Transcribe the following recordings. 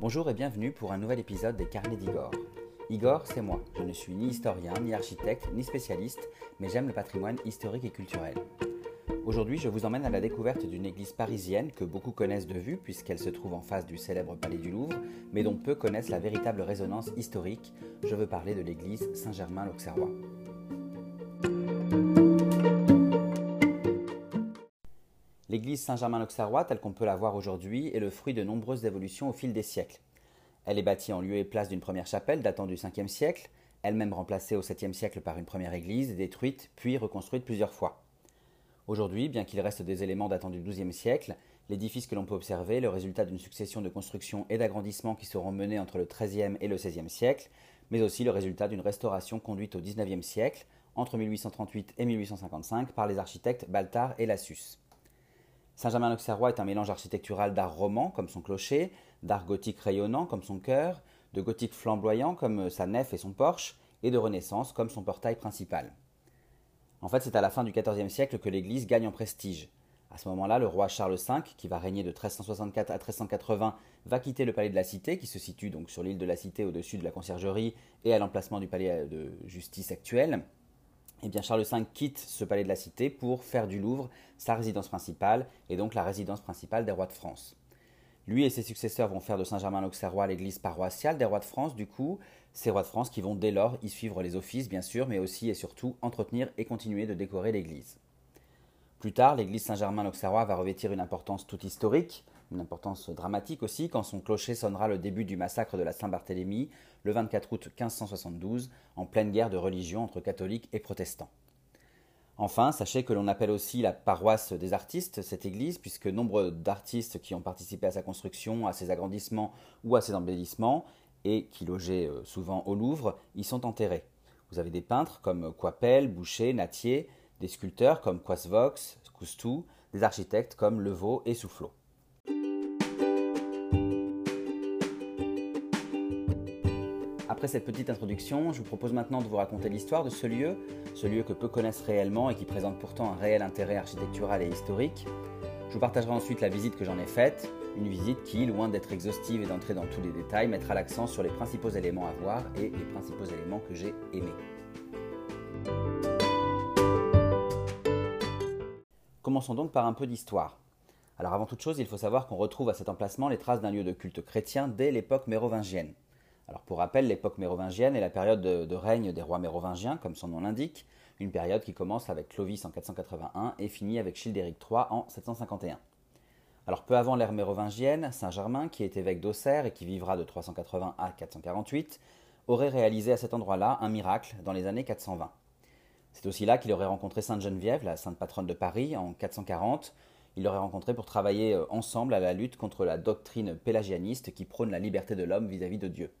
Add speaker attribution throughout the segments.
Speaker 1: Bonjour et bienvenue pour un nouvel épisode des Carnets d'Igor. Igor, c'est moi. Je ne suis ni historien, ni architecte, ni spécialiste, mais j'aime le patrimoine historique et culturel. Aujourd'hui, je vous emmène à la découverte d'une église parisienne que beaucoup connaissent de vue puisqu'elle se trouve en face du célèbre palais du Louvre, mais dont peu connaissent la véritable résonance historique. Je veux parler de l'église Saint-Germain-l'Auxerrois. L'église Saint-Germain-l'Auxerrois, telle qu'on peut la voir aujourd'hui, est le fruit de nombreuses évolutions au fil des siècles. Elle est bâtie en lieu et place d'une première chapelle datant du 5e siècle, elle-même remplacée au 7e siècle par une première église, détruite puis reconstruite plusieurs fois. Aujourd'hui, bien qu'il reste des éléments datant du XIIe siècle, l'édifice que l'on peut observer, le résultat d'une succession de constructions et d'agrandissements qui seront menés entre le XIIIe et le XVIe siècle, mais aussi le résultat d'une restauration conduite au XIXe siècle, entre 1838 et 1855, par les architectes Baltard et Lassus. Saint-Germain-l'Auxerrois est un mélange architectural d'art roman, comme son clocher, d'art gothique rayonnant, comme son chœur, de gothique flamboyant, comme sa nef et son porche, et de renaissance, comme son portail principal. En fait, c'est à la fin du XIVe siècle que l'Église gagne en prestige. À ce moment-là, le roi Charles V, qui va régner de 1364 à 1380, va quitter le palais de la Cité, qui se situe donc sur l'île de la Cité au-dessus de la conciergerie et à l'emplacement du palais de justice actuel, eh Charles V quitte ce palais de la Cité pour faire du Louvre sa résidence principale et donc la résidence principale des rois de France. Lui et ses successeurs vont faire de Saint-Germain-l'Auxerrois l'église paroissiale des rois de France, du coup, ces rois de France qui vont dès lors y suivre les offices, bien sûr, mais aussi et surtout entretenir et continuer de décorer l'église. Plus tard, l'église Saint-Germain-l'Auxerrois va revêtir une importance toute historique, une importance dramatique aussi, quand son clocher sonnera le début du massacre de la Saint-Barthélemy, le 24 août 1572, en pleine guerre de religion entre catholiques et protestants. Enfin, sachez que l'on appelle aussi la paroisse des artistes cette église, puisque nombre d'artistes qui ont participé à sa construction, à ses agrandissements ou à ses embellissements, et qui logeaient euh, souvent au Louvre, y sont enterrés. Vous avez des peintres comme Coipel, Boucher, Natier, des sculpteurs comme Coisvox, Coustou, des architectes comme Levaux et Soufflot. Après cette petite introduction, je vous propose maintenant de vous raconter l'histoire de ce lieu, ce lieu que peu connaissent réellement et qui présente pourtant un réel intérêt architectural et historique. Je vous partagerai ensuite la visite que j'en ai faite, une visite qui, loin d'être exhaustive et d'entrer dans tous les détails, mettra l'accent sur les principaux éléments à voir et les principaux éléments que j'ai aimés. Commençons donc par un peu d'histoire. Alors avant toute chose, il faut savoir qu'on retrouve à cet emplacement les traces d'un lieu de culte chrétien dès l'époque mérovingienne. Alors pour rappel, l'époque mérovingienne est la période de, règne des rois mérovingiens, comme son nom l'indique, une période qui commence avec Clovis en 481 et finit avec Childéric III en 751. Alors peu avant l'ère mérovingienne, Saint-Germain, qui est évêque d'Auxerre et qui vivra de 380 à 448, aurait réalisé à cet endroit-là un miracle dans les années 420. C'est aussi là qu'il aurait rencontré Sainte Geneviève, la sainte patronne de Paris, en 440. Il l'aurait rencontré pour travailler euh, ensemble à la lutte contre la doctrine pélagianiste qui prône la liberté de l'homme vis-à-vis de Dieu.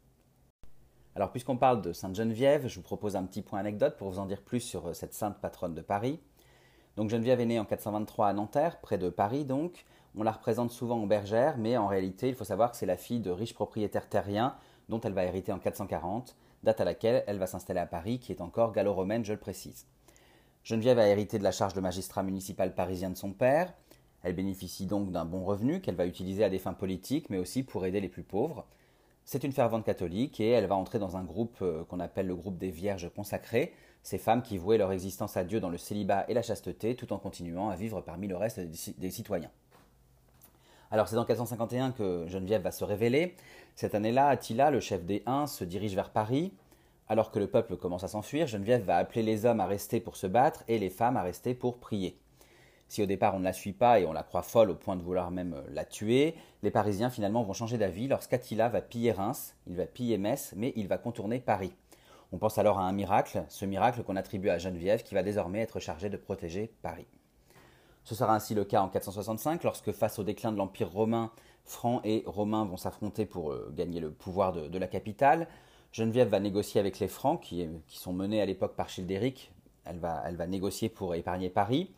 Speaker 1: Alors, puisqu'on parle de Sainte Geneviève, je vous propose un petit point anecdote pour vous en dire plus sur euh, cette sainte patronne de Paris. Donc, Geneviève est née en 423 à Nanterre, près de Paris donc. On la représente souvent en bergère, mais en réalité, il faut savoir que c'est la fille de riches propriétaires terriens dont elle va hériter en 440, date à laquelle elle va s'installer à Paris, qui est encore gallo-romaine, je le précise. Geneviève a hérité de la charge de magistrat municipal parisien de son père. Elle bénéficie donc d'un bon revenu qu'elle va utiliser à des fins politiques, mais aussi pour aider les plus pauvres. C'est une fervente catholique et elle va entrer dans un groupe euh, qu'on appelle le groupe des Vierges consacrées, ces femmes qui vouaient leur existence à Dieu dans le célibat et la chasteté tout en continuant à vivre parmi le reste des citoyens. Alors c'est en 451 que Geneviève va se révéler. Cette année-là, Attila, le chef des Huns, se dirige vers Paris. Alors que le peuple commence à s'enfuir, Geneviève va appeler les hommes à rester pour se battre et les femmes à rester pour prier. Si au départ on ne la suit pas et on la croit folle au point de vouloir même euh, la tuer, les Parisiens finalement vont changer d'avis lorsqu'Attila va piller Reims, il va piller Metz, mais il va contourner Paris. On pense alors à un miracle, ce miracle qu'on attribue à Geneviève qui va désormais être chargée de protéger Paris. Ce sera ainsi le cas en 465 lorsque face au déclin de l'Empire romain, Francs et Romains vont s'affronter pour euh, gagner le pouvoir de, la capitale. Geneviève va négocier avec les Francs qui, sont menés à l'époque par Childéric. Elle va, elle va négocier pour épargner Paris.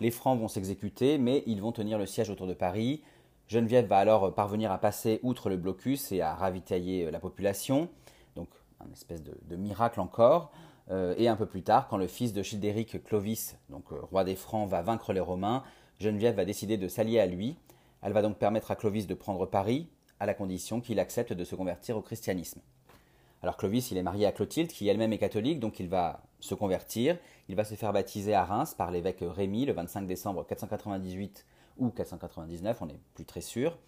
Speaker 1: Les Francs vont s'exécuter, mais ils vont tenir le siège autour de Paris. Geneviève va alors parvenir à passer outre le blocus et à ravitailler euh, la population. Donc, un espèce de, miracle encore. Euh, et un peu plus tard, quand le fils de Childéric, Clovis, donc euh, roi des Francs, va vaincre les Romains, Geneviève va décider de s'allier à lui. Elle va donc permettre à Clovis de prendre Paris, à la condition qu'il accepte de se convertir au christianisme. Alors Clovis, il est marié à Clotilde, qui elle-même est catholique, donc il va se convertir. Il va se faire baptiser à Reims par l'évêque Rémy le 25 décembre 498 ou 499, on n'est plus très sûr.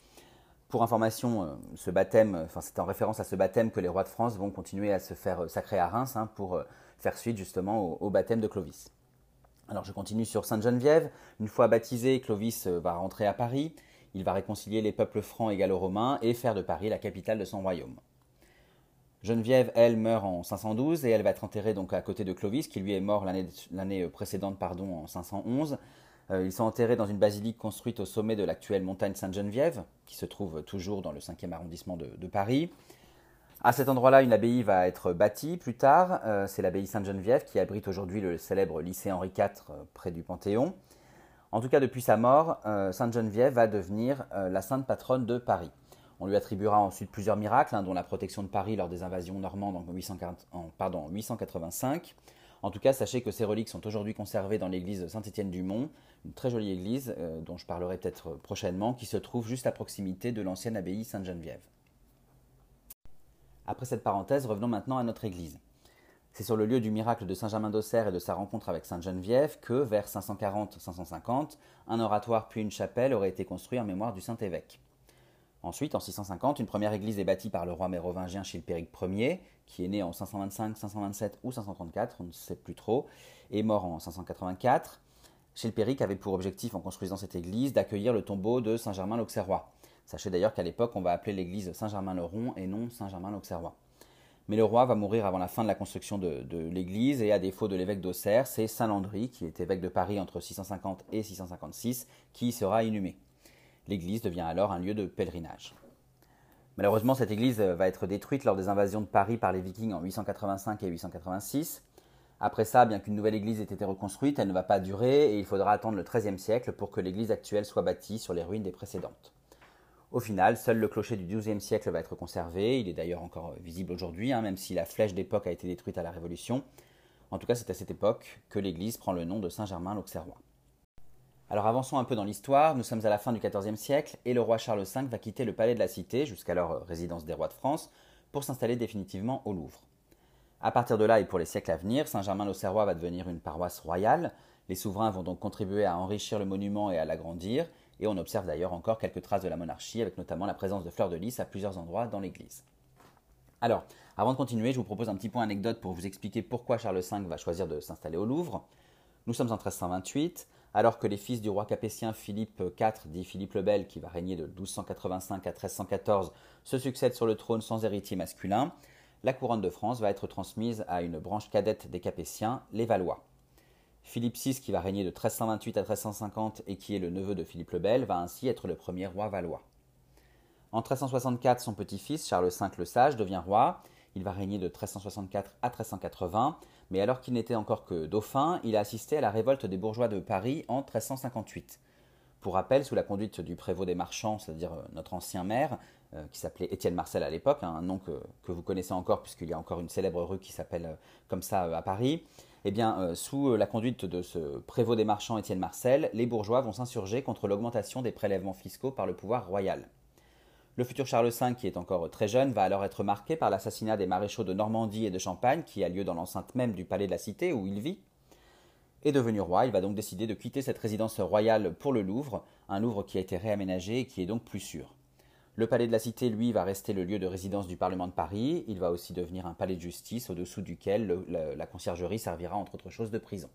Speaker 1: Pour information, euh, enfin c'est en référence à ce baptême que les rois de France vont continuer à se faire sacrer à Reims hein, pour euh, faire suite justement au, baptême de Clovis. Alors je continue sur Sainte-Geneviève. Une fois baptisé, Clovis euh, va rentrer à Paris. Il va réconcilier les peuples francs et gallo-romains et faire de Paris la capitale de son royaume. Geneviève, elle, meurt en 512 et elle va être enterrée donc à côté de Clovis, qui lui est mort l'année précédente pardon, en 511. Euh, ils sont enterrés dans une basilique construite au sommet de l'actuelle montagne Sainte-Geneviève, qui se trouve toujours dans le 5e arrondissement de, Paris. À cet endroit-là, une abbaye va être bâtie plus tard. Euh, c'est l'abbaye Sainte-Geneviève qui abrite aujourd'hui le célèbre lycée Henri IV euh, près du Panthéon. En tout cas, depuis sa mort, Sainte-Geneviève va devenir la sainte patronne de Paris. On lui attribuera ensuite plusieurs miracles, hein, dont la protection de Paris lors des invasions normandes en, 885. En tout cas, sachez que ces reliques sont aujourd'hui conservées dans l'église Saint-Étienne-du-Mont, une très jolie église euh, dont je parlerai peut-être prochainement, qui se trouve juste à proximité de l'ancienne abbaye Sainte-Geneviève. Après cette parenthèse, revenons maintenant à notre église. C'est sur le lieu du miracle de Saint-Germain d'Auxerre et de sa rencontre avec Sainte-Geneviève que, vers 540-550, un oratoire puis une chapelle auraient été construits en mémoire du Saint-Évêque. Ensuite, en 650, une première église est bâtie par le roi mérovingien Chilpéric Ier, qui est né en 525, 527 ou 534, on ne sait plus trop, et mort en 584. Chilpéric avait pour objectif, en construisant cette église, d'accueillir le tombeau de Saint-Germain l'Auxerrois. Sachez d'ailleurs qu'à l'époque, on va appeler l'église Saint-Germain-le-Rond et non Saint-Germain l'Auxerrois. Mais le roi va mourir avant la fin de la construction de, l'église, et à défaut de l'évêque d'Auxerre, c'est Saint Landry, qui est évêque de Paris entre 650 et 656, qui sera inhumé. L'église devient alors un lieu de pèlerinage. Malheureusement, cette église va être détruite lors des invasions de Paris par les Vikings en 885 et 886. Après ça, bien qu'une nouvelle église ait été reconstruite, elle ne va pas durer et il faudra attendre le XIIIe siècle pour que l'église actuelle soit bâtie sur les ruines des précédentes. Au final, seul le clocher du XIIe siècle va être conservé. Il est d'ailleurs encore visible aujourd'hui, hein, même si la flèche d'époque a été détruite à la Révolution. En tout cas, c'est à cette époque que l'église prend le nom de Saint-Germain l'Auxerrois. Alors avançons un peu dans l'histoire, nous sommes à la fin du XIVe siècle et le roi Charles V va quitter le palais de la Cité, jusqu'alors euh, résidence des rois de France, pour s'installer définitivement au Louvre. À partir de là et pour les siècles à venir, Saint-Germain-l'Auxerrois va devenir une paroisse royale. Les souverains vont donc contribuer à enrichir le monument et à l'agrandir, et on observe d'ailleurs encore quelques traces de la monarchie, avec notamment la présence de fleurs de lys à plusieurs endroits dans l'église. Alors, avant de continuer, je vous propose un petit point anecdote pour vous expliquer pourquoi Charles V va choisir de s'installer au Louvre. Nous sommes en 1328 alors que les fils du roi capétien Philippe IV, dit Philippe le Bel, qui va régner de 1285 à 1314, se succèdent sur le trône sans héritier masculin, la couronne de France va être transmise à une branche cadette des Capétiens, les Valois. Philippe VI, qui va régner de 1328 à 1350 et qui est le neveu de Philippe le Bel, va ainsi être le premier roi valois. En 1364, son petit-fils, Charles V le Sage, devient roi. Il va régner de 1364 à 1380, mais alors qu'il n'était encore que dauphin, il a assisté à la révolte des bourgeois de Paris en 1358. Pour rappel, sous la conduite du prévôt des marchands, c'est-à-dire euh, notre ancien maire, euh, qui s'appelait Étienne Marcel à l'époque, hein, un nom que, vous connaissez encore puisqu'il y a encore une célèbre rue qui s'appelle euh, comme ça à Paris, eh bien, sous la conduite de ce prévôt des marchands Étienne Marcel, les bourgeois vont s'insurger contre l'augmentation des prélèvements fiscaux par le pouvoir royal. Le futur Charles V, qui est encore très jeune, va alors être marqué par l'assassinat des maréchaux de Normandie et de Champagne, qui a lieu dans l'enceinte même du palais de la Cité où il vit. Et devenu roi, il va donc décider de quitter cette résidence royale pour le Louvre, un Louvre qui a été réaménagé et qui est donc plus sûr. Le palais de la Cité, lui, va rester le lieu de résidence du Parlement de Paris. Il va aussi devenir un palais de justice au-dessous duquel la conciergerie servira entre autres choses de prison.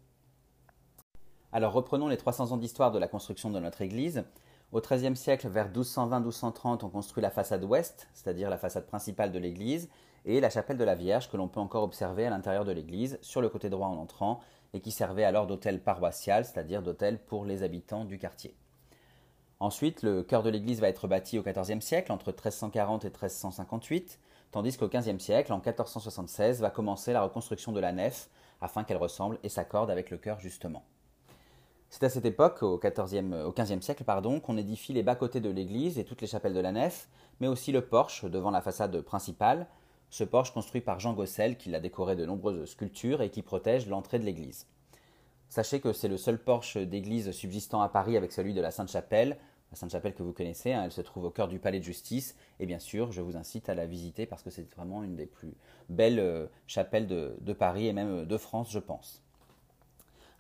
Speaker 1: Alors reprenons les 300 ans d'histoire de la construction de notre église. Au XIIIe siècle, vers 1220-1230, on construit la façade ouest, c'est-à-dire la façade principale de l'église, et la chapelle de la Vierge que l'on peut encore observer à l'intérieur de l'église, sur le côté droit en entrant, et qui servait alors d'hôtel paroissial, c'est-à-dire d'hôtel pour les habitants du quartier. Ensuite, le cœur de l'église va être bâti au XIVe siècle, entre 1340 et 1358, tandis qu'au XVe siècle, en 1476, va commencer la reconstruction de la nef, afin qu'elle ressemble et s'accorde avec le cœur justement. C'est à cette époque, au, XVe siècle, pardon, qu'on édifie les bas-côtés de l'église et toutes les chapelles de la nef, mais aussi le porche devant la façade principale, ce porche construit par Jean Gossel qui l'a décoré de nombreuses sculptures et qui protège l'entrée de l'église. Sachez que c'est le seul porche d'église subsistant à Paris avec celui de la Sainte-Chapelle. la Sainte-Chapelle que vous connaissez. Hein. elle se trouve au cœur du palais de justice. Et bien sûr, je vous incite à la visiter parce que c'est vraiment une des plus belles euh, chapelles de, Paris et même de France, je pense.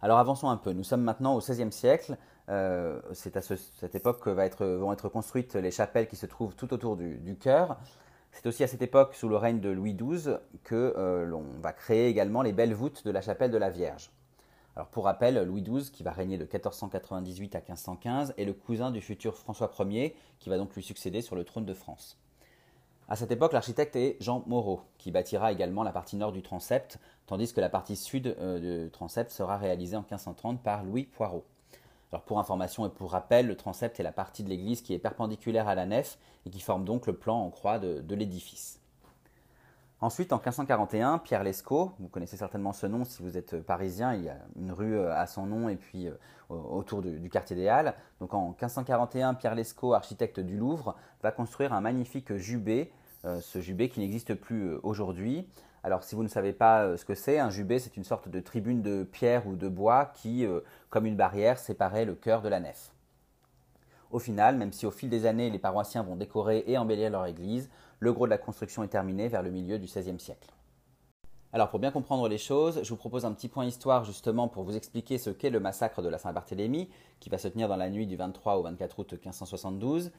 Speaker 1: Alors avançons un peu. Nous sommes maintenant au XVIe siècle. c'est à cette époque que vont être construites les chapelles qui se trouvent tout autour du, du chœur. C'est aussi à cette époque, sous le règne de Louis XII, que euh, l'on va créer également les belles voûtes de la chapelle de la Vierge. Alors pour rappel, Louis XII, qui va régner de 1498 à 1515, est le cousin du futur François Ier, qui va donc lui succéder sur le trône de France. À cette époque, l'architecte est Jean Moreau, qui bâtira également la partie nord du transept, tandis que la partie sud euh, du transept sera réalisée en 1530 par Louis Poirot. Pour information et pour rappel, le transept est la partie de l'église qui est perpendiculaire à la nef et qui forme donc le plan en croix de, l'édifice. Ensuite, en 1541, Pierre Lescaut, vous connaissez certainement ce nom si vous êtes parisien, il y a une rue euh, à son nom et puis euh, autour du, quartier des Halles. Donc en 1541, Pierre Lescaut, architecte du Louvre, va construire un magnifique jubé, euh, ce jubé qui n'existe plus aujourd'hui, alors si vous ne savez pas euh, ce que c'est, un jubé c'est une sorte de tribune de pierre ou de bois qui, euh, comme une barrière, séparait le cœur de la nef. Au final, même si au fil des années les paroissiens vont décorer et embellir leur église, le gros de la construction est terminé vers le milieu du XVIe siècle. Alors pour bien comprendre les choses, je vous propose un petit point histoire justement pour vous expliquer ce qu'est le massacre de la Saint-Barthélemy, qui va se tenir dans la nuit du 23 au 24 août 1572.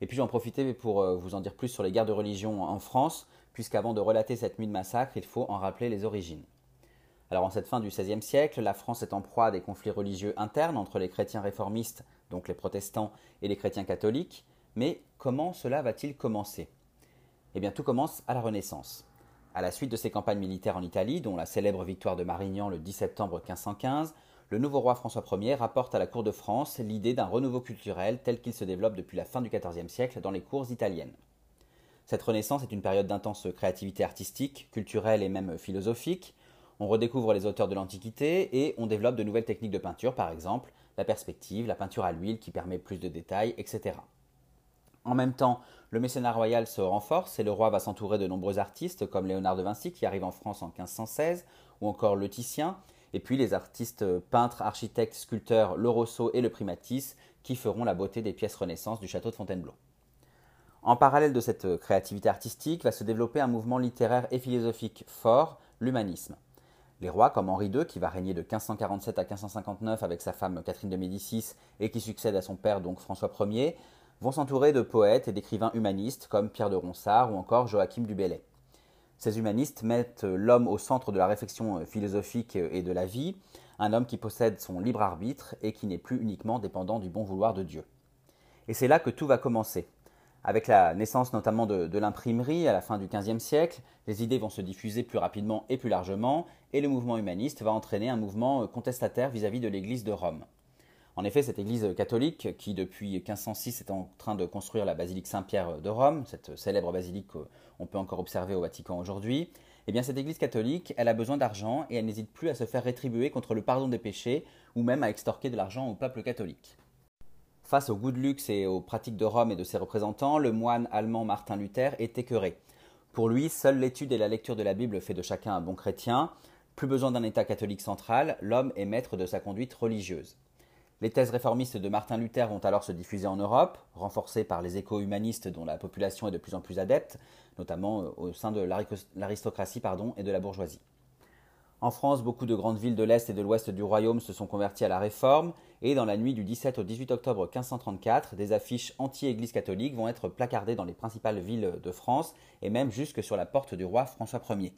Speaker 1: Et puis j'en profiter pour euh, vous en dire plus sur les guerres de religion en France, puisqu'avant de relater cette nuit de massacre, il faut en rappeler les origines. Alors en cette fin du XVIe siècle, la France est en proie à des conflits religieux internes entre les chrétiens réformistes, donc les protestants, et les chrétiens catholiques, mais comment cela va-t-il commencer? Eh bien tout commence à la Renaissance. À la suite de ces campagnes militaires en Italie, dont la célèbre victoire de Marignan le 10 septembre 1515, le nouveau roi François Ier rapporte à la cour de France l'idée d'un renouveau culturel tel qu'il se développe depuis la fin du XIVe siècle dans les cours italiennes. Cette renaissance est une période d'intense créativité artistique, culturelle et même philosophique. On redécouvre les auteurs de l'Antiquité et on développe de nouvelles techniques de peinture, par exemple la perspective, la peinture à l'huile qui permet plus de détails, etc. En même temps, le mécénat royal se renforce et le roi va s'entourer de nombreux artistes comme Léonard de Vinci qui arrive en France en 1516 ou encore Le Titien, et puis les artistes peintres, architectes, sculpteurs Le Rousseau et le Primatis qui feront la beauté des pièces Renaissance du château de Fontainebleau. En parallèle de cette créativité artistique va se développer un mouvement littéraire et philosophique fort, l'humanisme. Les rois comme Henri II, qui va régner de 1547 à 1559 avec sa femme Catherine de Médicis et qui succède à son père donc François Ier, vont s'entourer de poètes et d'écrivains humanistes comme Pierre de Ronsard ou encore Joachim du Bellay. Ces humanistes mettent l'homme au centre de la réflexion philosophique et de la vie, un homme qui possède son libre arbitre et qui n'est plus uniquement dépendant du bon vouloir de Dieu. Et c'est là que tout va commencer. Avec la naissance notamment de, l'imprimerie à la fin du XVe siècle, les idées vont se diffuser plus rapidement et plus largement, et le mouvement humaniste va entraîner un mouvement contestataire vis-à-vis de l'Église de Rome. En effet, cette Église catholique, qui depuis 1506 est en train de construire la basilique Saint-Pierre de Rome, cette célèbre basilique qu'on peut encore observer au Vatican aujourd'hui, eh bien cette Église catholique, elle a besoin d'argent et elle n'hésite plus à se faire rétribuer contre le pardon des péchés ou même à extorquer de l'argent au peuple catholique. Face au goût de luxe et aux pratiques de Rome et de ses représentants, le moine allemand Martin Luther est écœuré. Pour lui, seule l'étude et la lecture de la Bible fait de chacun un bon chrétien. Plus besoin d'un État catholique central, l'homme est maître de sa conduite religieuse. Les thèses réformistes de Martin Luther vont alors se diffuser en Europe, renforcées par les échos humanistes dont la population est de plus en plus adepte, notamment euh, au sein de l'aristocratie et de la bourgeoisie. En France, beaucoup de grandes villes de l'Est et de l'Ouest du royaume se sont converties à la réforme, et dans la nuit du 17 au 18 octobre 1534, des affiches anti-Église catholique vont être placardées dans les principales villes de France, et même jusque sur la porte du roi François Ier.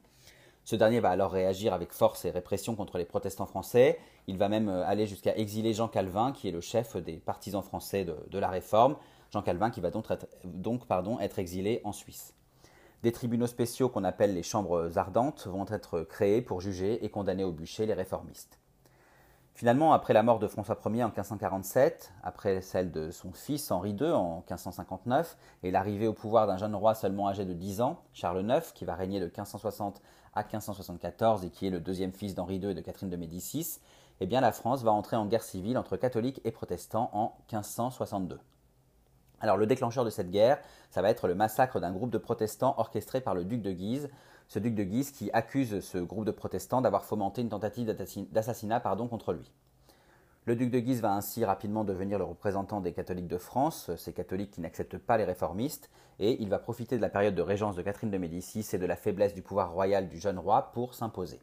Speaker 1: Ce dernier va alors réagir avec force et répression contre les protestants français. Il va même euh, aller jusqu'à exiler Jean Calvin, qui est le chef des partisans français de, la Réforme. Jean Calvin qui va donc, être exilé en Suisse. Des tribunaux spéciaux qu'on appelle les chambres ardentes vont être créés pour juger et condamner au bûcher les réformistes. Finalement, après la mort de François Ier en 1547, après celle de son fils Henri II en 1559, et l'arrivée au pouvoir d'un jeune roi seulement âgé de 10 ans, Charles IX, qui va régner de 1560 à 1574 et qui est le deuxième fils d'Henri II et de Catherine de Médicis, eh la France va entrer en guerre civile entre catholiques et protestants en 1562. Alors le déclencheur de cette guerre, ça va être le massacre d'un groupe de protestants orchestré par le duc de Guise, ce duc de Guise qui accuse ce groupe de protestants d'avoir fomenté une tentative d'assassinat contre lui. Le duc de Guise va ainsi rapidement devenir le représentant des catholiques de France, ces catholiques qui n'acceptent pas les réformistes, et il va profiter de la période de régence de Catherine de Médicis et de la faiblesse du pouvoir royal du jeune roi pour s'imposer.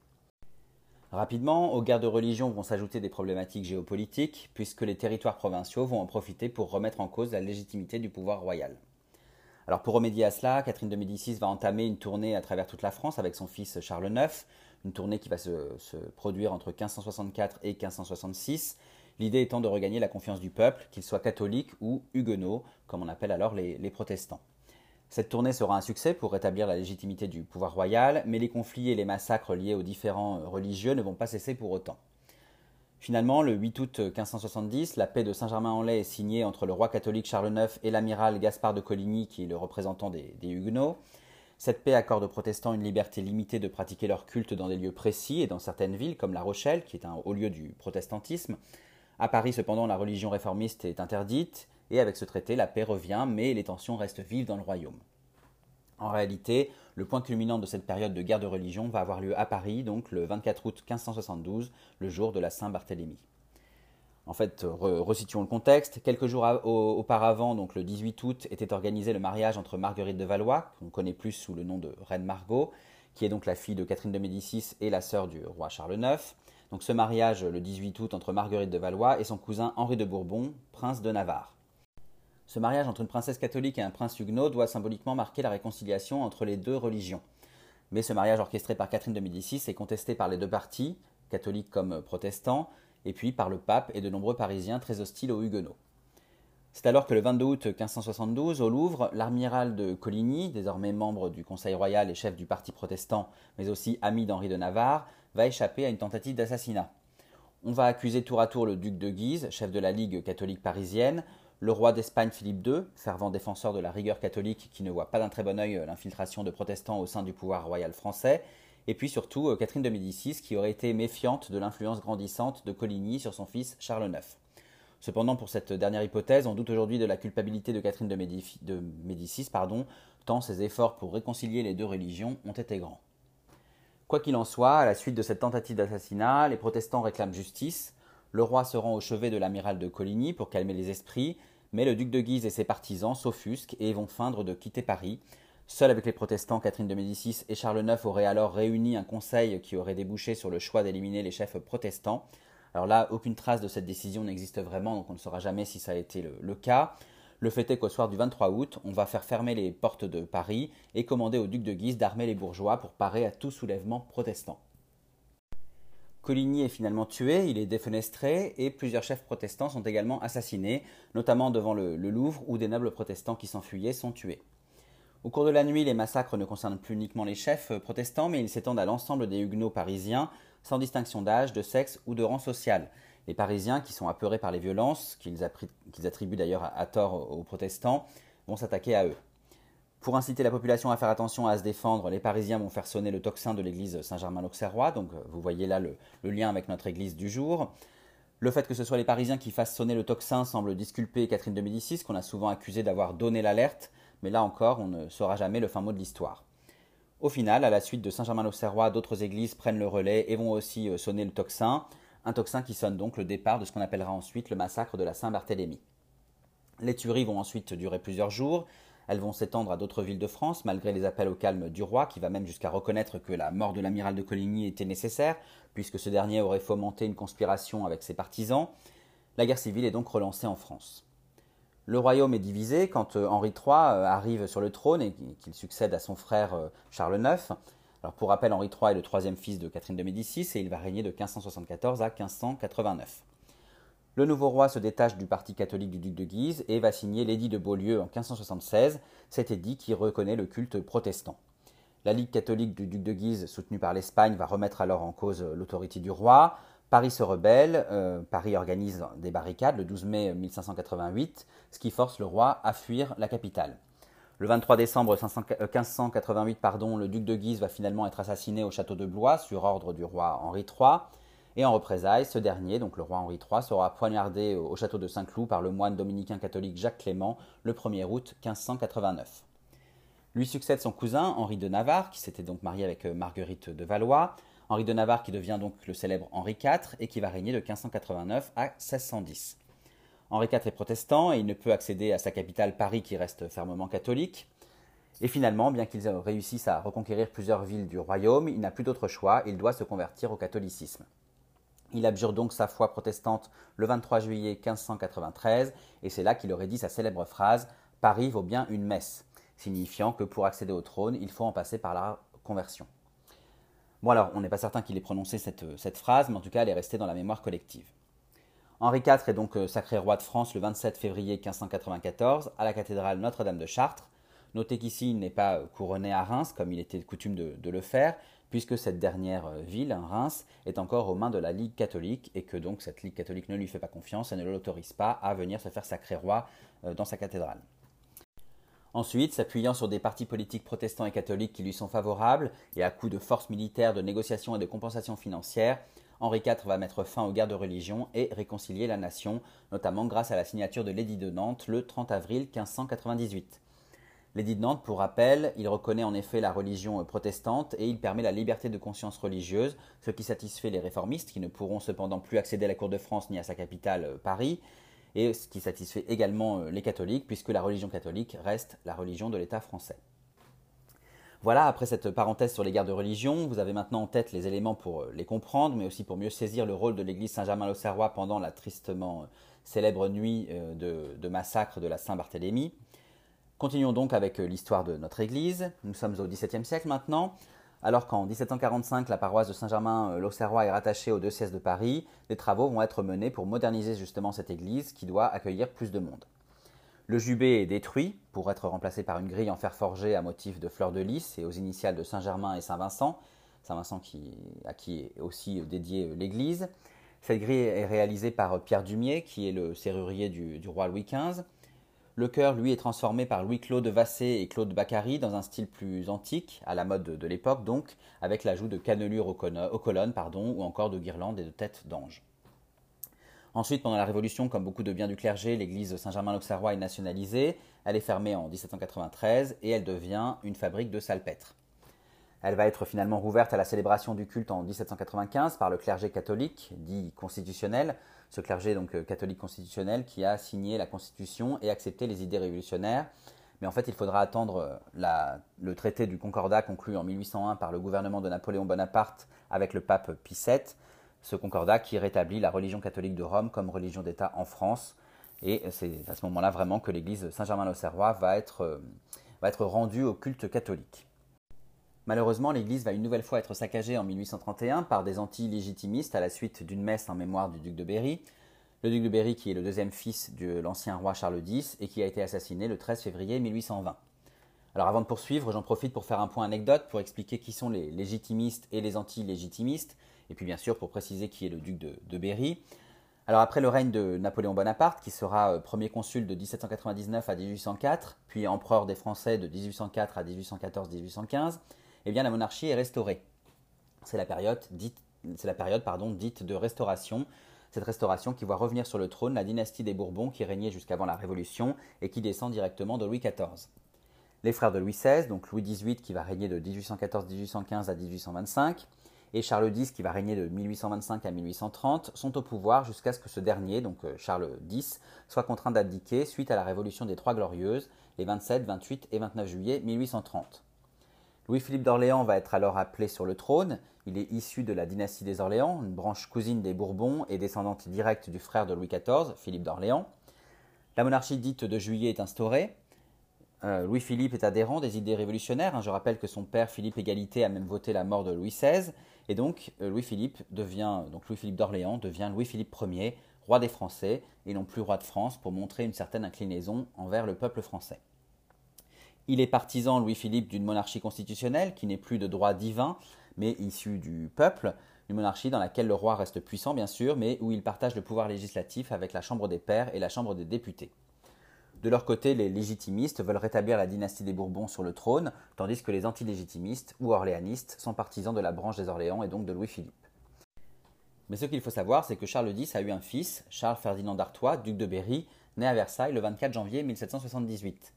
Speaker 1: Rapidement, aux guerres de religion vont s'ajouter des problématiques géopolitiques, puisque les territoires provinciaux vont en profiter pour remettre en cause la légitimité du pouvoir royal. Alors pour remédier à cela, Catherine de Médicis va entamer une tournée à travers toute la France avec son fils Charles IX, une tournée qui va se, produire entre 1564 et 1566, l'idée étant de regagner la confiance du peuple, qu'il soit catholique ou huguenot, comme on appelle alors les, protestants. Cette tournée sera un succès pour rétablir la légitimité du pouvoir royal, mais les conflits et les massacres liés aux différents religieux ne vont pas cesser pour autant. Finalement, le 8 août 1570, la paix de Saint-Germain-en-Laye est signée entre le roi catholique Charles IX et l'amiral Gaspard de Coligny, qui est le représentant des Huguenots. Cette paix accorde aux protestants une liberté limitée de pratiquer leur culte dans des lieux précis et dans certaines villes, comme La Rochelle, qui est un haut lieu du protestantisme. À Paris, cependant, la religion réformiste est interdite, et avec ce traité, la paix revient, mais les tensions restent vives dans le royaume. En réalité, le point culminant de cette période de guerre de religion va avoir lieu à Paris, donc le 24 août 1572, le jour de la Saint-Barthélemy. En fait, resituons le contexte. Quelques jours auparavant, donc le 18 août, était organisé le mariage entre Marguerite de Valois, qu'on connaît plus sous le nom de Reine Margot, qui est donc la fille de Catherine de Médicis et la sœur du roi Charles IX. Donc ce mariage le 18 août entre Marguerite de Valois et son cousin Henri de Bourbon, prince de Navarre. Ce mariage entre une princesse catholique et un prince huguenot doit symboliquement marquer la réconciliation entre les deux religions. Mais ce mariage orchestré par Catherine de Médicis est contesté par les deux partis, catholiques comme protestants, et puis par le pape et de nombreux Parisiens très hostiles aux Huguenots. C'est alors que le 22 août 1572, au Louvre, l'amiral de Coligny, désormais membre du Conseil royal et chef du parti protestant, mais aussi ami d'Henri de Navarre, va échapper à une tentative d'assassinat. On va accuser tour à tour le duc de Guise, chef de la Ligue catholique parisienne, le roi d'Espagne Philippe II, fervent défenseur de la rigueur catholique qui ne voit pas d'un très bon œil l'infiltration de protestants au sein du pouvoir royal français, et puis surtout euh, Catherine de Médicis qui aurait été méfiante de l'influence grandissante de Coligny sur son fils Charles IX. Cependant, pour cette dernière hypothèse, on doute aujourd'hui de la culpabilité de Catherine de, Médicis, pardon, tant ses efforts pour réconcilier les deux religions ont été grands. Quoi qu'il en soit, à la suite de cette tentative d'assassinat, les protestants réclament justice, le roi se rend au chevet de l'amiral de Coligny pour calmer les esprits, mais le duc de Guise et ses partisans s'offusquent et vont feindre de quitter Paris, Seul avec les protestants, Catherine de Médicis et Charles IX auraient alors réuni un conseil qui aurait débouché sur le choix d'éliminer les chefs protestants. Alors là, aucune trace de cette décision n'existe vraiment, donc on ne saura jamais si ça a été le, cas. Le fait est qu'au soir du 23 août, on va faire fermer les portes de Paris et commander au duc de Guise d'armer les bourgeois pour parer à tout soulèvement protestant. Coligny est finalement tué, il est défenestré et plusieurs chefs protestants sont également assassinés, notamment devant le Louvre où des nobles protestants qui s'enfuyaient sont tués. Au cours de la nuit, les massacres ne concernent plus uniquement les chefs euh, protestants, mais ils s'étendent à l'ensemble des huguenots parisiens, sans distinction d'âge, de sexe ou de rang social. Les Parisiens, qui sont apeurés par les violences, qu'ils attribuent d'ailleurs à tort aux protestants, vont s'attaquer à eux. Pour inciter la population à faire attention à se défendre, les Parisiens vont faire sonner le tocsin de l'église Saint-Germain-l'Auxerrois, donc euh, vous voyez là le, le, lien avec notre église du jour. Le fait que ce soit les Parisiens qui fassent sonner le tocsin semble disculper Catherine de Médicis, qu'on a souvent accusée d'avoir donné l'alerte, mais là encore, on ne saura jamais le fin mot de l'histoire. Au final, à la suite de Saint-Germain-l'Auxerrois, d'autres églises prennent le relais et vont aussi euh, sonner le tocsin, un tocsin qui sonne donc le départ de ce qu'on appellera ensuite le massacre de la Saint-Barthélemy. Les tueries vont ensuite durer plusieurs jours, elles vont s'étendre à d'autres villes de France, malgré les appels au calme du roi, qui va même jusqu'à reconnaître que la mort de l'amiral de Coligny était nécessaire, puisque ce dernier aurait fomenté une conspiration avec ses partisans. La guerre civile est donc relancée en France. Le royaume est divisé quand euh, Henri III euh, arrive sur le trône et qu'il succède à son frère euh, Charles IX. Pour rappel, Henri III est le troisième fils de Catherine de Médicis et il va régner de 1574 à 1589. Le nouveau roi se détache du parti catholique du duc de Guise et va signer l'édit de Beaulieu en 1576, cet édit qui reconnaît le culte protestant. La Ligue catholique du duc de Guise, soutenue par l'Espagne, va remettre alors en cause l'autorité du roi. Paris se rebelle, euh, Paris organise des barricades le 12 mai 1588, ce qui force le roi à fuir la capitale. Le 23 décembre 1588, euh, le duc de Guise va finalement être assassiné au château de Blois sur ordre du roi Henri III. Et en représailles, ce dernier, donc le roi Henri III, sera poignardé au château de Saint-Cloud par le moine dominicain catholique Jacques Clément le 1er août 1589. Lui succède son cousin Henri de Navarre, qui s'était donc marié avec euh, Marguerite de Valois. Henri de Navarre qui devient donc le célèbre Henri IV et qui va régner de 1589 à 1610. Henri IV est protestant et il ne peut accéder à sa capitale Paris qui reste fermement catholique. Et finalement, bien qu'il réussisse à reconquérir plusieurs villes du royaume, il n'a plus d'autre choix, il doit se convertir au catholicisme. Il abjure donc sa foi protestante le 23 juillet 1593, et c'est là qu'il aurait dit sa célèbre phrase Paris vaut bien une messe, signifiant que pour accéder au trône, il faut en passer par la conversion. Bon alors, on n'est pas certain qu'il ait prononcé cette, cette, phrase, mais en tout cas, elle est restée dans la mémoire collective. Henri IV est donc euh, sacré roi de France le 27 février 1594 à la cathédrale Notre-Dame de Chartres. Notez qu'ici, il n'est pas euh, couronné à Reims, comme il était coutume de, le faire, puisque cette dernière euh, ville, Reims, est encore aux mains de la Ligue catholique et que donc cette Ligue catholique ne lui fait pas confiance et ne l'autorise pas à venir se faire sacré roi dans sa cathédrale. Ensuite, s'appuyant sur des partis politiques protestants et catholiques qui lui sont favorables, et à coup de forces militaires, de négociations et de compensations financières, Henri IV va mettre fin aux guerres de religion et réconcilier la nation, notamment grâce à la signature de l'édit de Nantes le 30 avril 1598. L'édit de Nantes, pour rappel, il reconnaît en effet la religion protestante et il permet la liberté de conscience religieuse, ce qui satisfait les réformistes qui ne pourront cependant plus accéder à la cour de France ni à sa capitale Paris, et ce qui satisfait également euh, les catholiques, puisque la religion catholique reste la religion de l'État français. Voilà, après cette parenthèse sur les guerres de religion, vous avez maintenant en tête les éléments pour euh, les comprendre, mais aussi pour mieux saisir le rôle de l'église Saint-Germain-l'Auxerrois pendant la tristement euh, célèbre nuit de, de massacre de la Saint-Barthélemy. Continuons donc avec l'histoire de notre église. Nous sommes au XVIIe siècle maintenant. Alors qu'en 1745, la paroisse de Saint-Germain-l'Auxerrois est rattachée au diocèse de Paris, des travaux vont être menés pour moderniser justement cette église qui doit accueillir plus de monde. Le jubé est détruit pour être remplacé par une grille en fer forgé à motif de fleurs de lys et aux initiales de Saint-Germain et Saint-Vincent, Saint-Vincent à qui est aussi dédiée l'église. Cette grille est réalisée par Pierre Dumier, qui est le serrurier du roi Louis XV. Le chœur, lui, est transformé par Louis-Claude Vassé et Claude Bacary dans un style plus antique, à la mode de, l'époque donc, avec l'ajout de cannelures aux, colonnes pardon, ou encore de guirlandes et de têtes d'anges. Ensuite, pendant la Révolution, comme beaucoup de biens du clergé, l'église Saint-Germain-l'Auxerrois est nationalisée. Elle est fermée en 1793 et elle devient une fabrique de salpêtre. Elle va être finalement rouverte à la célébration du culte en 1795 par le clergé catholique, dit constitutionnel, ce clergé donc euh, catholique constitutionnel qui a signé la Constitution et accepté les idées révolutionnaires. Mais en fait, il faudra attendre euh, le traité du Concordat conclu en 1801 par le gouvernement de Napoléon Bonaparte avec le pape Pie VII, ce Concordat qui rétablit la religion catholique de Rome comme religion d'État en France. Et c'est à ce moment-là vraiment que l'église Saint-Germain-l'Auxerrois euh, va être rendue au culte catholique. Malheureusement, l'église va une nouvelle fois être saccagée en 1831 par des anti-légitimistes à la suite d'une messe en mémoire du duc de Berry. Le duc de Berry qui est le deuxième fils de l'ancien roi Charles X et qui a été assassiné le 13 février 1820. Alors avant de poursuivre, j'en profite pour faire un point anecdote pour expliquer qui sont les légitimistes et les anti-légitimistes, et puis bien sûr pour préciser qui est le duc de, de Berry. Alors après le règne de Napoléon Bonaparte, qui sera euh, premier consul de 1799 à 1804, puis empereur des Français de 1804 à 1814-1815, eh bien la monarchie est restaurée. C'est la période dite, c'est la période pardon, dite de restauration. Cette restauration qui voit revenir sur le trône la dynastie des Bourbons qui régnait jusqu'avant la Révolution et qui descend directement de Louis XIV. Les frères de Louis XVI, donc Louis XVIII qui va régner de 1814-1815 à 1825, et Charles X qui va régner de 1825 à 1830, sont au pouvoir jusqu'à ce que ce dernier, donc euh, Charles X, soit contraint d'abdiquer suite à la Révolution des Trois Glorieuses, les 27, 28 et 29 juillet 1830. Louis-Philippe d'Orléans va être alors appelé sur le trône. Il est issu de la dynastie des Orléans, une branche cousine des Bourbons et descendante directe du frère de Louis XIV, Philippe d'Orléans. La monarchie dite de juillet est instaurée. Euh, Louis-Philippe est adhérent des idées révolutionnaires. Hein. Je rappelle que son père Philippe Égalité a même voté la mort de Louis XVI. Et donc euh, Louis-Philippe devient, donc Louis-Philippe d'Orléans devient Louis-Philippe Ier, roi des Français, et non plus roi de France, pour montrer une certaine inclinaison envers le peuple français. Il est partisan, Louis-Philippe, d'une monarchie constitutionnelle qui n'est plus de droit divin, mais issue du peuple, une monarchie dans laquelle le roi reste puissant, bien sûr, mais où il partage le pouvoir législatif avec la Chambre des Pairs et la Chambre des députés. De leur côté, les légitimistes veulent rétablir la dynastie des Bourbons sur le trône, tandis que les antilégitimistes ou orléanistes sont partisans de la branche des Orléans et donc de Louis-Philippe. Mais ce qu'il faut savoir, c'est que Charles X a eu un fils, Charles Ferdinand d'Artois, duc de Berry, né à Versailles le 24 janvier 1778.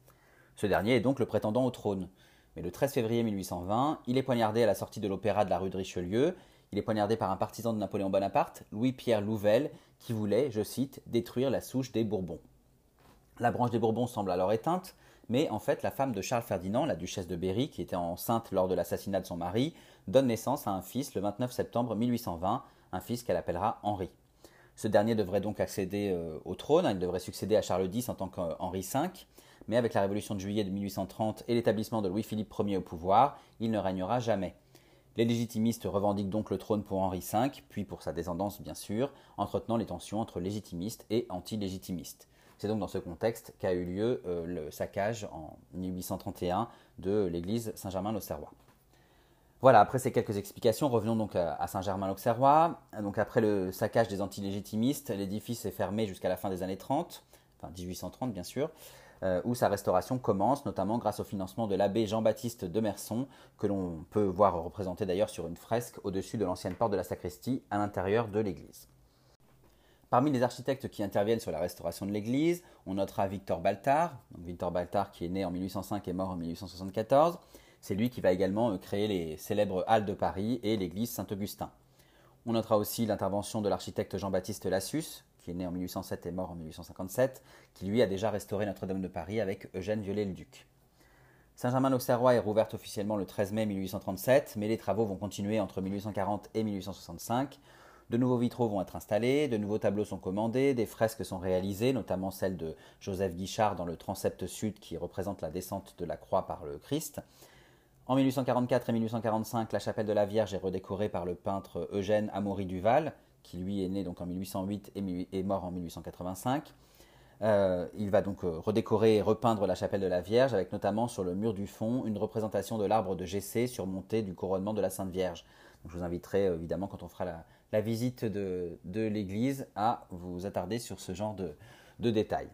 Speaker 1: Ce dernier est donc le prétendant au trône. Mais le 13 février 1820, il est poignardé à la sortie de l'opéra de la rue de Richelieu. Il est poignardé par un partisan de Napoléon Bonaparte, Louis-Pierre Louvel, qui voulait, je cite, détruire la souche des Bourbons. La branche des Bourbons semble alors éteinte, mais en fait la femme de Charles Ferdinand, la duchesse de Berry, qui était enceinte lors de l'assassinat de son mari, donne naissance à un fils le 29 septembre 1820, un fils qu'elle appellera Henri. Ce dernier devrait donc accéder euh, au trône, il devrait succéder à Charles X en tant qu'Henri V, mais avec la révolution de juillet de 1830 et l'établissement de Louis-Philippe Ier au pouvoir, il ne régnera jamais. Les légitimistes revendiquent donc le trône pour Henri V, puis pour sa descendance bien sûr, entretenant les tensions entre légitimistes et anti-légitimistes. C'est donc dans ce contexte qu'a eu lieu euh, le saccage en 1831 de l'église Saint-Germain-l'Auxerrois. Voilà, après ces quelques explications, revenons donc à Saint-Germain-l'Auxerrois. Donc après le saccage des anti-légitimistes, l'édifice est fermé jusqu'à la fin des années 30, enfin 1830 bien sûr, où sa restauration commence, notamment grâce au financement de l'abbé Jean-Baptiste de Merson, que l'on peut voir représenté d'ailleurs sur une fresque au-dessus de l'ancienne porte de la sacristie à l'intérieur de l'église. Parmi les architectes qui interviennent sur la restauration de l'église, on notera Victor Baltard, Victor Baltard qui est né en 1805 et mort en 1874. C'est lui qui va également euh, créer les célèbres Halles de Paris et l'église Saint-Augustin. On notera aussi l'intervention de l'architecte Jean-Baptiste Lassus, qui est né en 1807 et mort en 1857, qui lui a déjà restauré Notre-Dame de Paris avec Eugène Viollet-le-Duc. Saint-Germain-l'Auxerrois est rouverte officiellement le 13 mai 1837, mais les travaux vont continuer entre 1840 et 1865. De nouveaux vitraux vont être installés, de nouveaux tableaux sont commandés, des fresques sont réalisées, notamment celle de Joseph Guichard dans le transept sud qui représente la descente de la croix par le Christ. En 1844 et 1845, la chapelle de la Vierge est redécorée par le peintre Eugène Amaury Duval, qui lui est né donc en 1808 et est mort en 1885. Euh, il va donc euh, redécorer et repeindre la chapelle de la Vierge, avec notamment sur le mur du fond une représentation de l'arbre de Gessé surmonté du couronnement de la Sainte Vierge. je vous inviterai euh, évidemment, quand on fera la, visite de, l'église, à vous attarder sur ce genre de, de détails.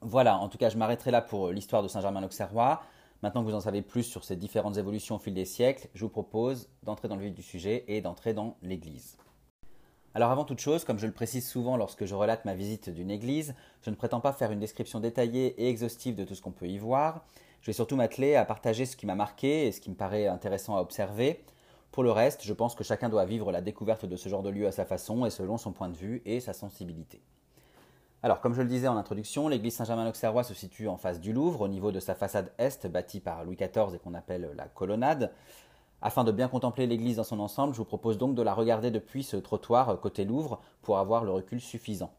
Speaker 1: Voilà, en tout cas, je m'arrêterai là pour l'histoire de Saint-Germain-l'Auxerrois. Maintenant que vous en savez plus sur ces différentes évolutions au fil des siècles, je vous propose d'entrer dans le vif du sujet et d'entrer dans l'église. Alors avant toute chose, comme je le précise souvent lorsque je relate ma visite d'une église, je ne prétends pas faire une description détaillée et exhaustive de tout ce qu'on peut y voir. Je vais surtout m'atteler à partager ce qui m'a marqué et ce qui me paraît intéressant à observer. Pour le reste, je pense que chacun doit vivre la découverte de ce genre de lieu à sa façon et selon son point de vue et sa sensibilité. Alors, comme je le disais en introduction, l'église Saint-Germain-l'Auxerrois se situe en face du Louvre, au niveau de sa façade est, bâtie par Louis XIV et qu'on appelle la colonnade. Afin de bien contempler l'église dans son ensemble, je vous propose donc de la regarder depuis ce trottoir côté Louvre pour avoir le recul suffisant.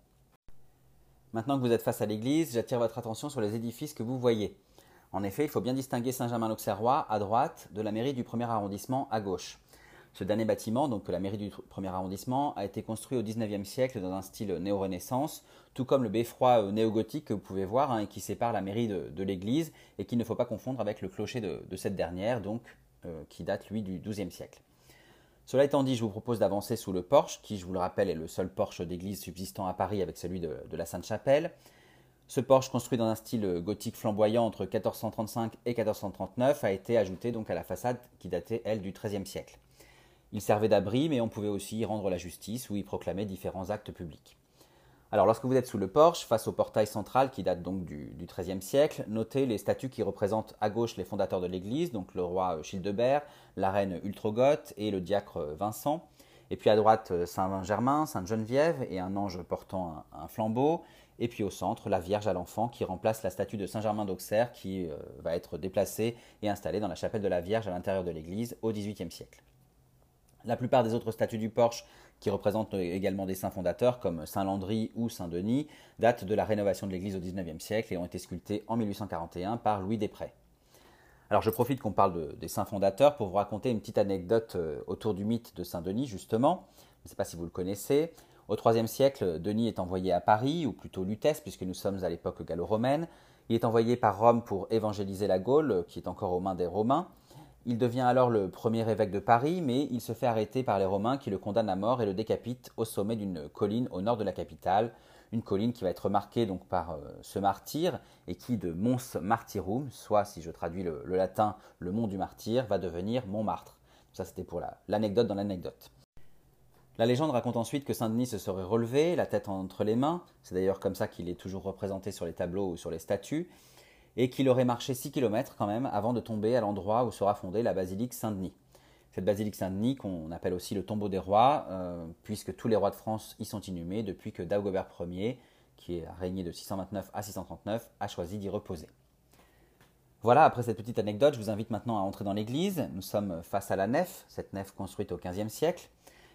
Speaker 1: Maintenant que vous êtes face à l'église, j'attire votre attention sur les édifices que vous voyez. En effet, il faut bien distinguer Saint-Germain-l'Auxerrois à droite de la mairie du premier arrondissement à gauche. Ce dernier bâtiment, donc la mairie du premier arrondissement, a été construit au XIXe siècle dans un style néo-renaissance, tout comme le beffroi euh, néo-gothique que vous pouvez voir hein, et qui sépare la mairie de, l'église et qu'il ne faut pas confondre avec le clocher de, de cette dernière, donc euh, qui date lui du XIIe siècle. Cela étant dit, je vous propose d'avancer sous le porche, qui, je vous le rappelle, est le seul porche d'église subsistant à Paris avec celui de, la Sainte-Chapelle. Ce porche, construit dans un style gothique flamboyant entre 1435 et 1439, a été ajouté donc à la façade qui datait, elle, du XIIIe siècle. Il servait d'abri, mais on pouvait aussi y rendre la justice ou y proclamer différents actes publics. Alors lorsque vous êtes sous le porche, face au portail central qui date donc du XIIIe siècle, notez les statues qui représentent à gauche les fondateurs de l'Église, donc le roi Childebert, la reine Ultrogoth et le diacre Vincent. Et puis à droite Saint-Germain, Sainte-Geneviève et un ange portant un, flambeau. Et puis au centre, la Vierge à l'enfant qui remplace la statue de Saint-Germain d'Auxerre qui euh, va être déplacée et installée dans la chapelle de la Vierge à l'intérieur de l'église au XVIIIe siècle. La plupart des autres statues du porche qui représentent également des saints fondateurs comme Saint Landry ou Saint Denis, datent de la rénovation de l'église au XIXe siècle et ont été sculptés en 1841 par Louis Després. Alors je profite qu'on parle des saints fondateurs pour vous raconter une petite anecdote euh, autour du mythe de Saint Denis justement. Je ne sais pas si vous le connaissez. Au IIIe siècle, Denis est envoyé à Paris, ou plutôt Lutèce, puisque nous sommes à l'époque gallo-romaine. Il est envoyé par Rome pour évangéliser la Gaule, qui est encore aux mains des Romains. Il devient alors le premier évêque de Paris, mais il se fait arrêter par les Romains qui le condamnent à mort et le décapitent au sommet d'une colline au nord de la capitale, une colline qui va être marquée donc par euh, ce martyr et qui de Mons Martyrum, soit si je traduis le, latin le mont du martyr, va devenir Montmartre. Ça c'était pour l'anecdote dans l'anecdote. La légende raconte ensuite que Saint-Denis se serait relevé, la tête entre les mains, c'est d'ailleurs comme ça qu'il est toujours représenté sur les tableaux ou sur les statues, et qu'il aurait marché 6 km quand même avant de tomber à l'endroit où sera fondée la basilique Saint-Denis. Cette basilique Saint-Denis qu'on appelle aussi le tombeau des rois, euh, puisque tous les rois de France y sont inhumés depuis que Dagobert Ier, qui a régné de 629 à 639, a choisi d'y reposer. Voilà, après cette petite anecdote, je vous invite maintenant à entrer dans l'église. Nous sommes face à la nef, cette nef construite au XVe siècle.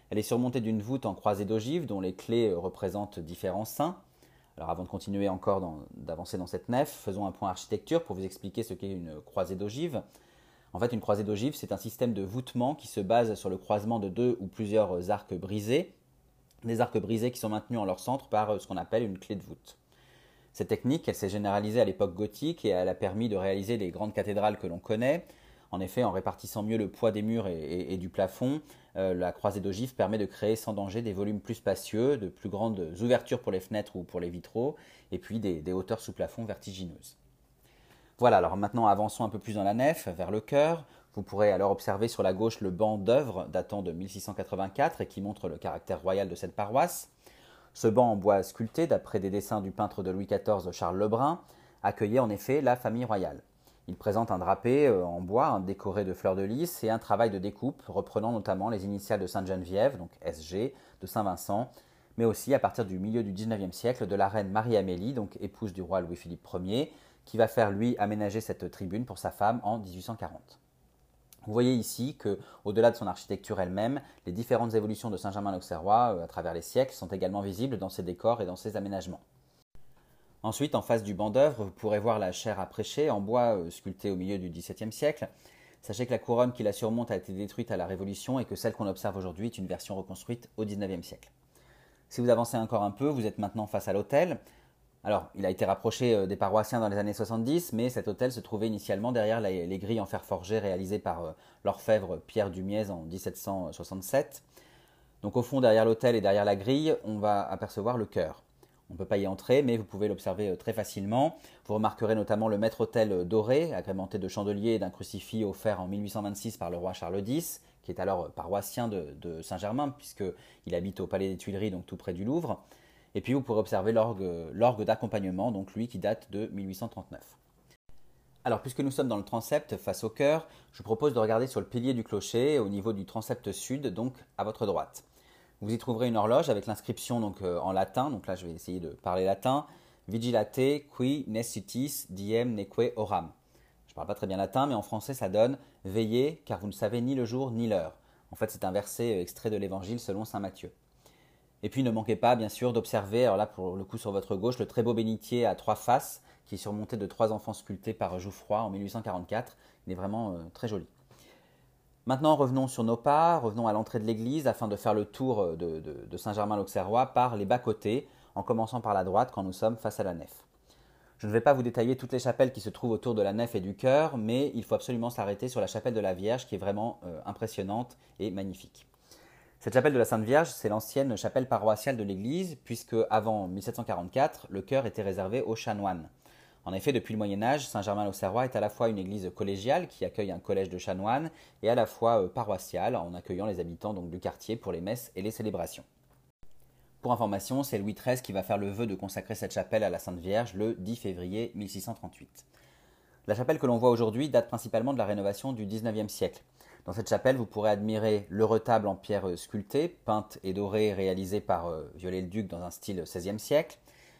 Speaker 1: Elle est surmontée d'une voûte en croisée d'ogives dont les clés représentent différents saints. Alors avant de continuer encore d'avancer dans cette nef, faisons un point architecture pour vous expliquer ce qu'est une croisée d'ogives. En fait, une croisée d'ogives, c'est un système de voûtement qui se base sur le croisement de deux ou plusieurs arcs brisés, des arcs brisés qui sont maintenus en leur centre par euh, ce qu'on appelle une clé de voûte. Cette technique, elle s'est généralisée à l'époque gothique et elle a permis de réaliser les grandes cathédrales que l'on connaît. En effet, en répartissant mieux le poids des murs et, du plafond, euh, la croisée d'ogives permet de créer sans danger des volumes plus spacieux, de plus grandes ouvertures pour les fenêtres ou pour les vitraux, et puis des hauteurs sous plafond vertigineuses. Voilà, alors maintenant avançons un peu plus dans la nef, vers le chœur. Vous pourrez alors observer sur la gauche le banc d'œuvre datant de 1684 et qui montre le caractère royal de cette paroisse. Ce banc en bois sculpté, d'après des dessins du peintre de Louis XIV Charles Lebrun, accueillait en effet la famille royale. Il présente un drapé euh, en bois décoré de fleurs de lys et un travail de découpe reprenant notamment les initiales de Sainte-Geneviève, donc SG, de Saint-Vincent, mais aussi à partir du milieu du XIXe siècle de la reine Marie-Amélie, donc épouse du roi Louis-Philippe Ier, qui va faire lui aménager cette tribune pour sa femme en 1840. Vous voyez ici que, au-delà de son architecture elle-même, les différentes évolutions de Saint-Germain-l'Auxerrois euh, à travers les siècles sont également visibles dans ses décors et dans ses aménagements. Ensuite, en face du banc d'œuvre, vous pourrez voir la chaire à prêcher en bois euh, sculptée au milieu du XVIIe siècle. Sachez que la couronne qui la surmonte a été détruite à la Révolution et que celle qu'on observe aujourd'hui est une version reconstruite au XIXe siècle. Si vous avancez encore un peu, vous êtes maintenant face à l'autel. Alors, il a été rapproché euh, des paroissiens dans les années 70, mais cet hôtel se trouvait initialement derrière les, grilles en fer forgé réalisées par euh, l'orfèvre Pierre Dumiez en 1767. Donc au fond, derrière l'hôtel et derrière la grille, on va apercevoir le chœur. On ne peut pas y entrer, mais vous pouvez l'observer euh, très facilement. Vous remarquerez notamment le maître-autel doré, agrémenté de chandeliers et d'un crucifix offert en 1826 par le roi Charles X, qui est alors paroissien de, Saint-Germain, puisqu'il habite au Palais des Tuileries, donc tout près du Louvre. Et puis vous pourrez observer l'orgue d'accompagnement, donc lui qui date de 1839. Alors, puisque nous sommes dans le transept face au cœur, je vous propose de regarder sur le pilier du clocher au niveau du transept sud, donc à votre droite. Vous y trouverez une horloge avec l'inscription donc euh, en latin, donc là je vais essayer de parler latin, Vigilate qui nesitis diem neque oram. Je ne parle pas très bien latin, mais en français ça donne Veillez car vous ne savez ni le jour ni l'heure. En fait, c'est un verset euh, extrait de l'évangile selon saint Matthieu. Et puis ne manquez pas, bien sûr, d'observer, alors là pour le coup sur votre gauche, le très beau bénitier à trois faces, qui est surmonté de trois enfants sculptés par Jouffroy en 1844. Il est vraiment euh, très joli. Maintenant, revenons sur nos pas, revenons à l'entrée de l'église afin de faire le tour euh, de, Saint-Germain-l'Auxerrois par les bas-côtés, en commençant par la droite quand nous sommes face à la nef. Je ne vais pas vous détailler toutes les chapelles qui se trouvent autour de la nef et du chœur, mais il faut absolument s'arrêter sur la chapelle de la Vierge qui est vraiment euh, impressionnante et magnifique. Cette chapelle de la Sainte Vierge, c'est l'ancienne chapelle paroissiale de l'église, puisque avant 1744, le chœur était réservé aux chanoines. En effet, depuis le Moyen Âge, Saint-Germain-l'Auxerrois est à la fois une église collégiale qui accueille un collège de chanoines et à la fois euh, paroissiale en accueillant les habitants du quartier pour les messes et les célébrations. Pour information, c'est Louis XIII qui va faire le vœu de consacrer cette chapelle à la Sainte Vierge le 10 février 1638. La chapelle que l'on voit aujourd'hui date principalement de la rénovation du XIXe siècle. Dans cette chapelle, vous pourrez admirer le retable en pierre sculptée, peinte et dorée, réalisé par euh, Viollet-le-Duc dans un style XVIe siècle,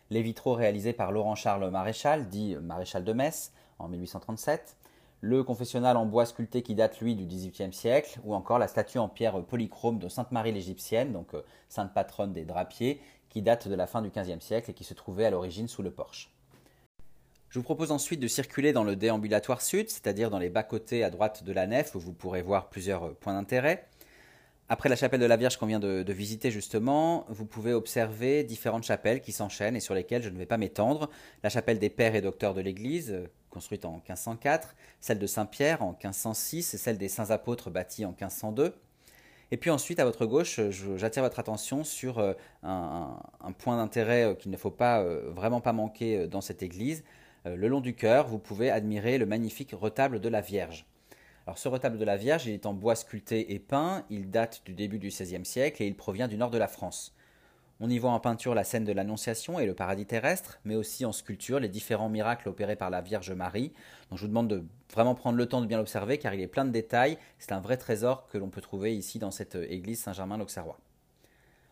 Speaker 1: les vitraux réalisés par Laurent-Charles Maréchal, dit Maréchal de Metz, en 1837, le confessionnal en bois sculpté qui date, lui, du XVIIIe siècle, ou encore la statue en pierre polychrome de Sainte Marie l'Égyptienne, donc euh, sainte patronne des drapiers, qui date de la fin du XVe siècle et qui se trouvait à l'origine sous le porche. Je vous propose ensuite de circuler dans le déambulatoire sud, c'est-à-dire dans les bas-côtés à droite de la nef, où vous pourrez voir plusieurs euh, points d'intérêt. Après la chapelle de la Vierge qu'on vient de, visiter justement, vous pouvez observer différentes chapelles qui s'enchaînent et sur lesquelles je ne vais pas m'étendre. La chapelle des Pères et Docteurs de l'Église, euh, construite en 1504, celle de Saint-Pierre en 1506 et celle des Saints Apôtres bâtie en 1502. Et puis ensuite, à votre gauche, j'attire votre attention sur euh, un, point d'intérêt qu'il ne faut pas vraiment pas manquer dans cette église, euh, le long du chœur, vous pouvez admirer le magnifique retable de la Vierge. Ce retable de la Vierge, est en bois sculpté et peint, il date du début du XVIe siècle et il provient du nord de la France. On y voit en peinture la scène de l'Annonciation et le paradis terrestre, mais aussi en sculpture les différents miracles opérés par la Vierge Marie. Donc je vous demande de vraiment prendre le temps de bien l'observer car il est plein de détails. C'est un vrai trésor que l'on peut trouver ici dans cette église Saint-Germain-l'Auxerrois.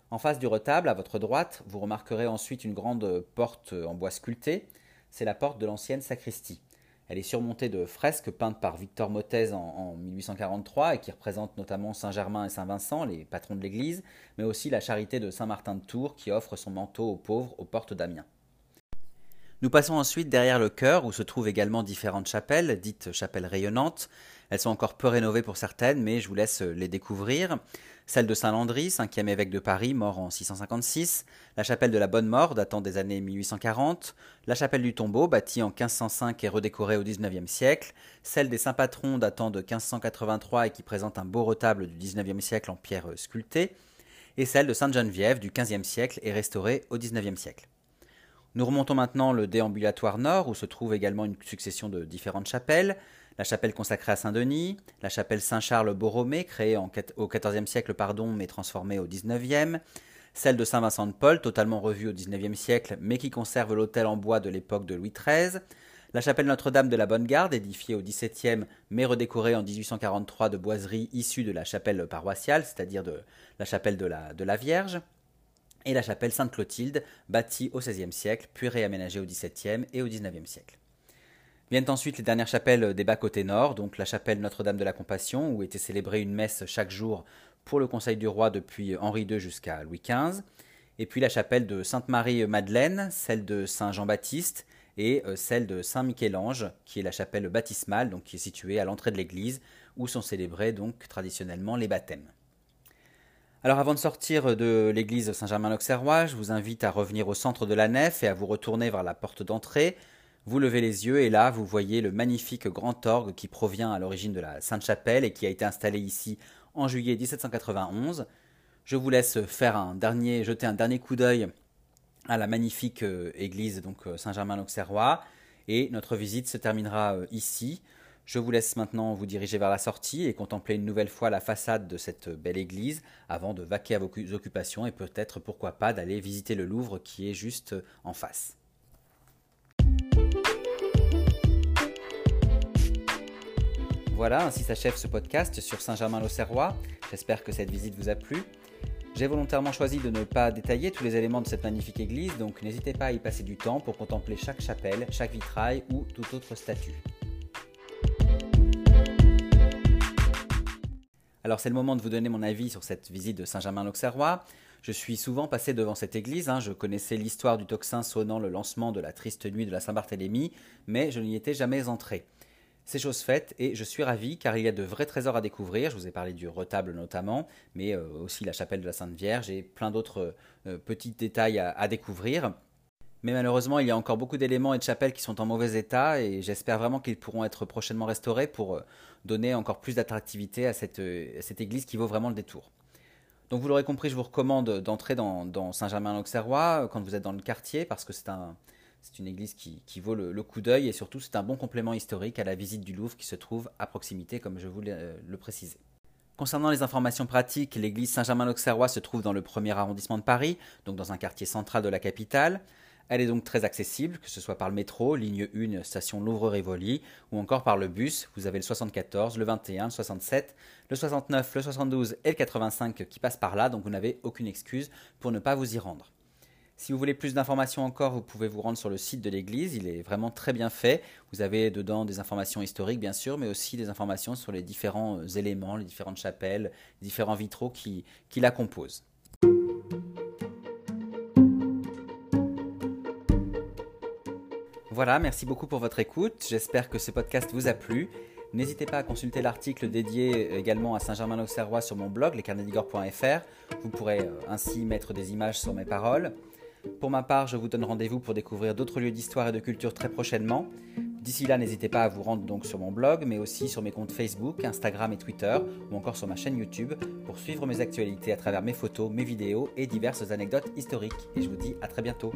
Speaker 1: En face du retable, à votre droite, vous remarquerez ensuite une grande porte en bois sculpté. C'est la porte de l'ancienne sacristie. Elle est surmontée de fresques peintes par Victor Motez en, 1843 et qui représentent notamment Saint-Germain et Saint-Vincent, les patrons de l'Église, mais aussi la charité de Saint-Martin de Tours qui offre son manteau aux pauvres aux portes d'Amiens. Nous passons ensuite derrière le chœur où se trouvent également différentes chapelles, dites chapelles rayonnantes. Elles sont encore peu rénovées pour certaines, mais je vous laisse les découvrir. Celle de Saint-Landry, cinquième évêque de Paris, mort en 656, la chapelle de la Bonne Mort, datant des années 1840, la chapelle du Tombeau, bâtie en 1505 et redécorée au XIXe siècle, celle des Saints-Patrons, datant de 1583 et qui présente un beau retable du XIXe siècle en pierre sculptée, et celle de Sainte-Geneviève du XVe siècle et restaurée au XIXe siècle. Nous remontons maintenant le déambulatoire nord, où se trouve également une succession de différentes chapelles, la chapelle consacrée à Saint-Denis, la chapelle Saint-Charles-Borromée, créée au XIVe siècle pardon, mais transformée au XIXe, celle de Saint-Vincent de Paul, totalement revue au XIXe siècle, mais qui conserve l'autel en bois de l'époque de Louis XIII, la chapelle Notre-Dame de la Bonne Garde, édifiée au XVIIe, mais redécorée en 1843 de boiseries issues de la chapelle paroissiale, c'est-à-dire de la chapelle de la, de la Vierge, et la chapelle Sainte-Clotilde, bâtie au XVIe siècle, puis réaménagée au XVIIe et au XIXe siècle. Viennent ensuite les dernières chapelles des bas-côtés nord, donc la chapelle Notre-Dame de la Compassion, où était célébrée une messe chaque jour pour le Conseil du Roi depuis Henri II jusqu'à Louis XV, et puis la chapelle de Sainte-Marie-Madeleine, celle de Saint-Jean-Baptiste, et euh, celle de Saint-Michel-Ange, qui est la chapelle baptismale, donc qui est située à l'entrée de l'église, où sont célébrés donc traditionnellement les baptêmes. Alors avant de sortir de l'église Saint-Germain-l'Auxerrois, je vous invite à revenir au centre de la nef et à vous retourner vers la porte d'entrée, vous levez les yeux et là, vous voyez le magnifique grand orgue qui provient à l'origine de la Sainte-Chapelle et qui a été installé ici en juillet 1791. Je vous laisse faire un dernier, jeter un dernier coup d'œil à la magnifique euh, église donc euh, Saint-Germain-l'Auxerrois et notre visite se terminera euh, ici. Je vous laisse maintenant vous diriger vers la sortie et contempler une nouvelle fois la façade de cette belle église avant de vaquer à vos occupations et peut-être pourquoi pas d'aller visiter le Louvre qui est juste en face. Voilà, ainsi s'achève ce podcast sur Saint-Germain-l'Auxerrois. J'espère que cette visite vous a plu. J'ai volontairement choisi de ne pas détailler tous les éléments de cette magnifique église, donc n'hésitez pas à y passer du temps pour contempler chaque chapelle, chaque vitrail ou tout autre statue. Alors c'est le moment de vous donner mon avis sur cette visite de Saint-Germain-l'Auxerrois. Je suis souvent passé devant cette église, hein. je connaissais l'histoire du tocsin sonnant le lancement de la triste nuit de la Saint-Barthélemy, mais je n'y étais jamais entré. C'est chose faite et je suis ravi car il y a de vrais trésors à découvrir. Je vous ai parlé du retable notamment, mais euh, aussi la chapelle de la Sainte Vierge et plein d'autres euh, petits détails à, découvrir. Mais malheureusement, il y a encore beaucoup d'éléments et de chapelles qui sont en mauvais état et j'espère vraiment qu'ils pourront être prochainement restaurés pour euh, donner encore plus d'attractivité à cette, église qui vaut vraiment le détour. Donc vous l'aurez compris, je vous recommande d'entrer dans, dans Saint-Germain-l'Auxerrois quand vous êtes dans le quartier parce que c'est un, c'est une église qui, vaut le, coup d'œil et surtout c'est un bon complément historique à la visite du Louvre qui se trouve à proximité, comme je voulais euh, le préciser. Concernant les informations pratiques, l'église Saint-Germain-l'Auxerrois se trouve dans le premier arrondissement de Paris, donc dans un quartier central de la capitale. Elle est donc très accessible, que ce soit par le métro, ligne 1, station Louvre-Rivoli, ou encore par le bus. Vous avez le 74, le 21, le 67, le 69, le 72 et le 85 qui passent par là, donc vous n'avez aucune excuse pour ne pas vous y rendre. Si vous voulez plus d'informations encore, vous pouvez vous rendre sur le site de l'église. Il est vraiment très bien fait. Vous avez dedans des informations historiques, bien sûr, mais aussi des informations sur les différents euh, éléments, les différentes chapelles, les différents vitraux qui, qui la composent. Voilà, merci beaucoup pour votre écoute. J'espère que ce podcast vous a plu. N'hésitez pas à consulter l'article dédié également à Saint-Germain-l'Auxerrois sur mon blog, lescarnedigore.fr. Vous pourrez euh, ainsi mettre des images sur mes paroles. Pour ma part, je vous donne rendez-vous pour découvrir d'autres lieux d'histoire et de culture très prochainement. D'ici là, n'hésitez pas à vous rendre donc sur mon blog, mais aussi sur mes comptes Facebook, Instagram et Twitter, ou encore sur ma chaîne YouTube, pour suivre mes actualités à travers mes photos, mes vidéos et diverses anecdotes historiques. Et je vous dis à très bientôt.